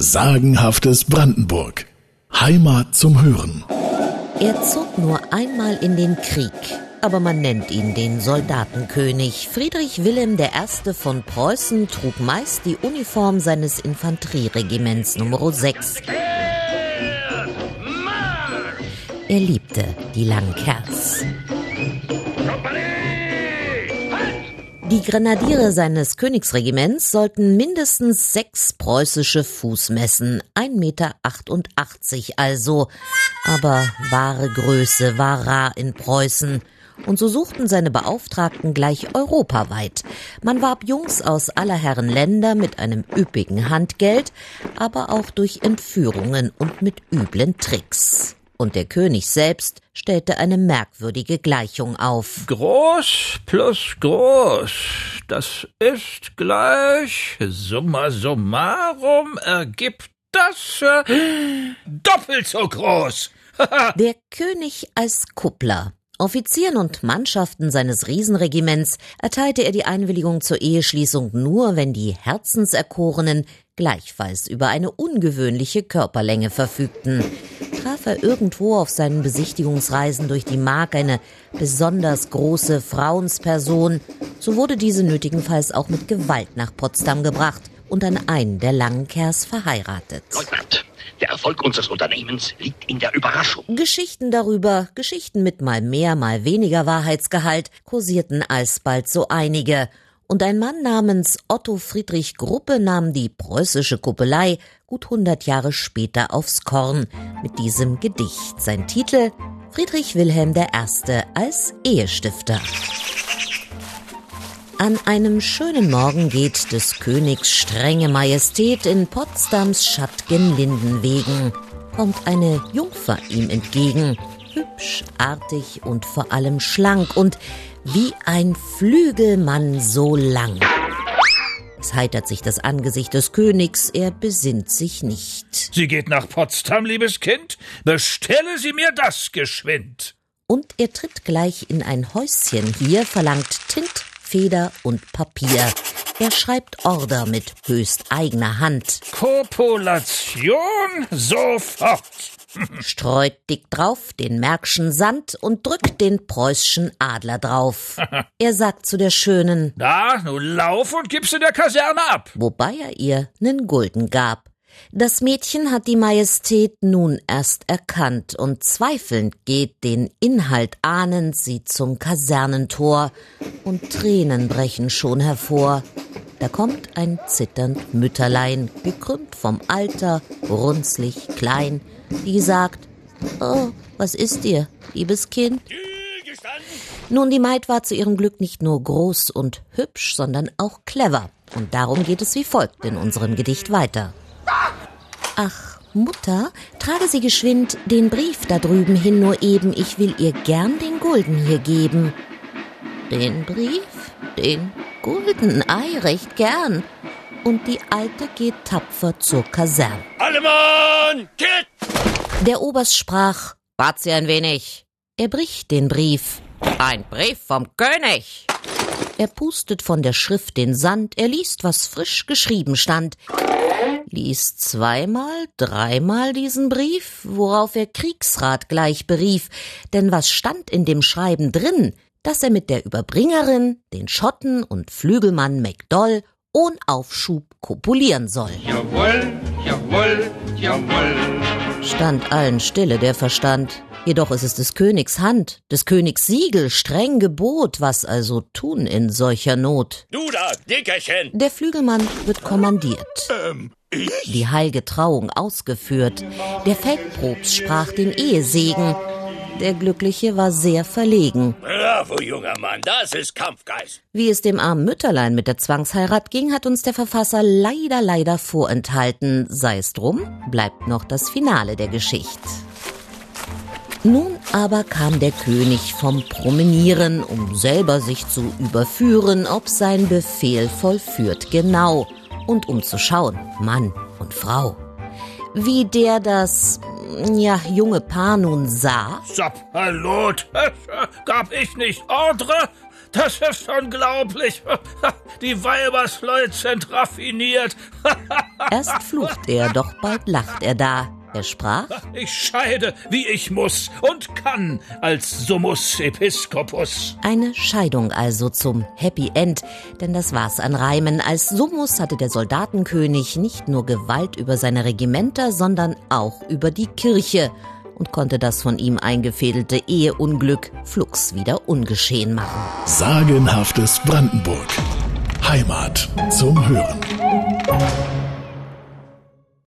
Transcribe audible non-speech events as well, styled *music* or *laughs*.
Sagenhaftes Brandenburg. Heimat zum Hören. Er zog nur einmal in den Krieg, aber man nennt ihn den Soldatenkönig. Friedrich Wilhelm I. von Preußen trug meist die Uniform seines Infanterieregiments Nr. 6. Er liebte die langen Kerls. Die Grenadiere seines Königsregiments sollten mindestens sechs preußische Fuß messen, 1,88 Meter also. Aber wahre Größe war rar in Preußen. Und so suchten seine Beauftragten gleich europaweit. Man warb Jungs aus aller Herren Länder mit einem üppigen Handgeld, aber auch durch Entführungen und mit üblen Tricks und der König selbst stellte eine merkwürdige Gleichung auf. Groß plus groß, das ist gleich summa summarum ergibt das äh, doppelt so groß. *laughs* der König als Kuppler. Offizieren und Mannschaften seines Riesenregiments erteilte er die Einwilligung zur Eheschließung nur, wenn die Herzenserkorenen gleichfalls über eine ungewöhnliche Körperlänge verfügten traf er irgendwo auf seinen Besichtigungsreisen durch die Mark eine besonders große Frauensperson, so wurde diese nötigenfalls auch mit Gewalt nach Potsdam gebracht und an einen der Langenkers verheiratet. Leutnant, der Erfolg unseres Unternehmens liegt in der Überraschung. Geschichten darüber, Geschichten mit mal mehr, mal weniger Wahrheitsgehalt, kursierten alsbald so einige, und ein Mann namens Otto Friedrich Gruppe nahm die preußische Kuppelei gut hundert Jahre später aufs Korn mit diesem Gedicht. Sein Titel Friedrich Wilhelm I. als Ehestifter. An einem schönen Morgen geht des Königs strenge Majestät in Potsdams schattgen Lindenwegen. Kommt eine Jungfer ihm entgegen, hübsch, artig und vor allem schlank und wie ein Flügelmann so lang. Es heitert sich das Angesicht des Königs, er besinnt sich nicht. Sie geht nach Potsdam, liebes Kind, bestelle sie mir das geschwind. Und er tritt gleich in ein Häuschen hier, verlangt Tint, Feder und Papier. Er schreibt Order mit höchst eigener Hand. Kopulation sofort streut dick drauf den Märkschen Sand und drückt den preußschen Adler drauf. *laughs* er sagt zu der Schönen, Da, nun lauf und gib's in der Kaserne ab. Wobei er ihr nen Gulden gab. Das Mädchen hat die Majestät nun erst erkannt und zweifelnd geht, den Inhalt ahnend, sie zum Kasernentor und Tränen brechen schon hervor. Da kommt ein zitternd Mütterlein, gekrümmt vom Alter, runzlig, klein, die sagt, Oh, was ist dir, liebes Kind? Nun, die Maid war zu ihrem Glück nicht nur groß und hübsch, sondern auch clever. Und darum geht es wie folgt in unserem Gedicht weiter. Ach, Mutter, trage Sie geschwind den Brief da drüben hin nur eben, ich will ihr gern den Gulden hier geben. Den Brief? Den Gulden? Ei, recht gern. Und die Alte geht tapfer zur Kaserne. Alle Mann, geht! Der Oberst sprach, wart Sie ein wenig. Er bricht den Brief. Ein Brief vom König. Er pustet von der Schrift den Sand, er liest, was frisch geschrieben stand, liest zweimal, dreimal diesen Brief, worauf er Kriegsrat gleich berief, denn was stand in dem Schreiben drin, dass er mit der Überbringerin, den Schotten und Flügelmann MacDoll ohn Aufschub kopulieren soll. Jawohl, jawohl, jawohl. Stand allen stille der Verstand. Jedoch ist es des Königs Hand, des Königs Siegel, streng Gebot, was also tun in solcher Not. Du da, Dickerchen! Der Flügelmann wird kommandiert. Ähm, ich? Die heilige Trauung ausgeführt. Der Feldprobst sprach den Ehesegen. Der Glückliche war sehr verlegen. Bravo, junger Mann, das ist Kampfgeist. Wie es dem armen Mütterlein mit der Zwangsheirat ging, hat uns der Verfasser leider, leider vorenthalten. Sei es drum, bleibt noch das Finale der Geschichte. Nun aber kam der König vom Promenieren, um selber sich zu überführen, ob sein Befehl vollführt genau, und um zu schauen, Mann und Frau. Wie der das ja, junge Paar nun sah. Sapperlot, *laughs* gab ich nicht Ordre? das ist unglaublich. *laughs* Die Weibersleut sind raffiniert. *laughs* Erst flucht er, doch bald lacht er da. Er sprach, Ich scheide, wie ich muss und kann, als Summus Episcopus. Eine Scheidung also zum Happy End, denn das war's an Reimen. Als Summus hatte der Soldatenkönig nicht nur Gewalt über seine Regimenter, sondern auch über die Kirche und konnte das von ihm eingefädelte Eheunglück flugs wieder ungeschehen machen. Sagenhaftes Brandenburg. Heimat zum Hören.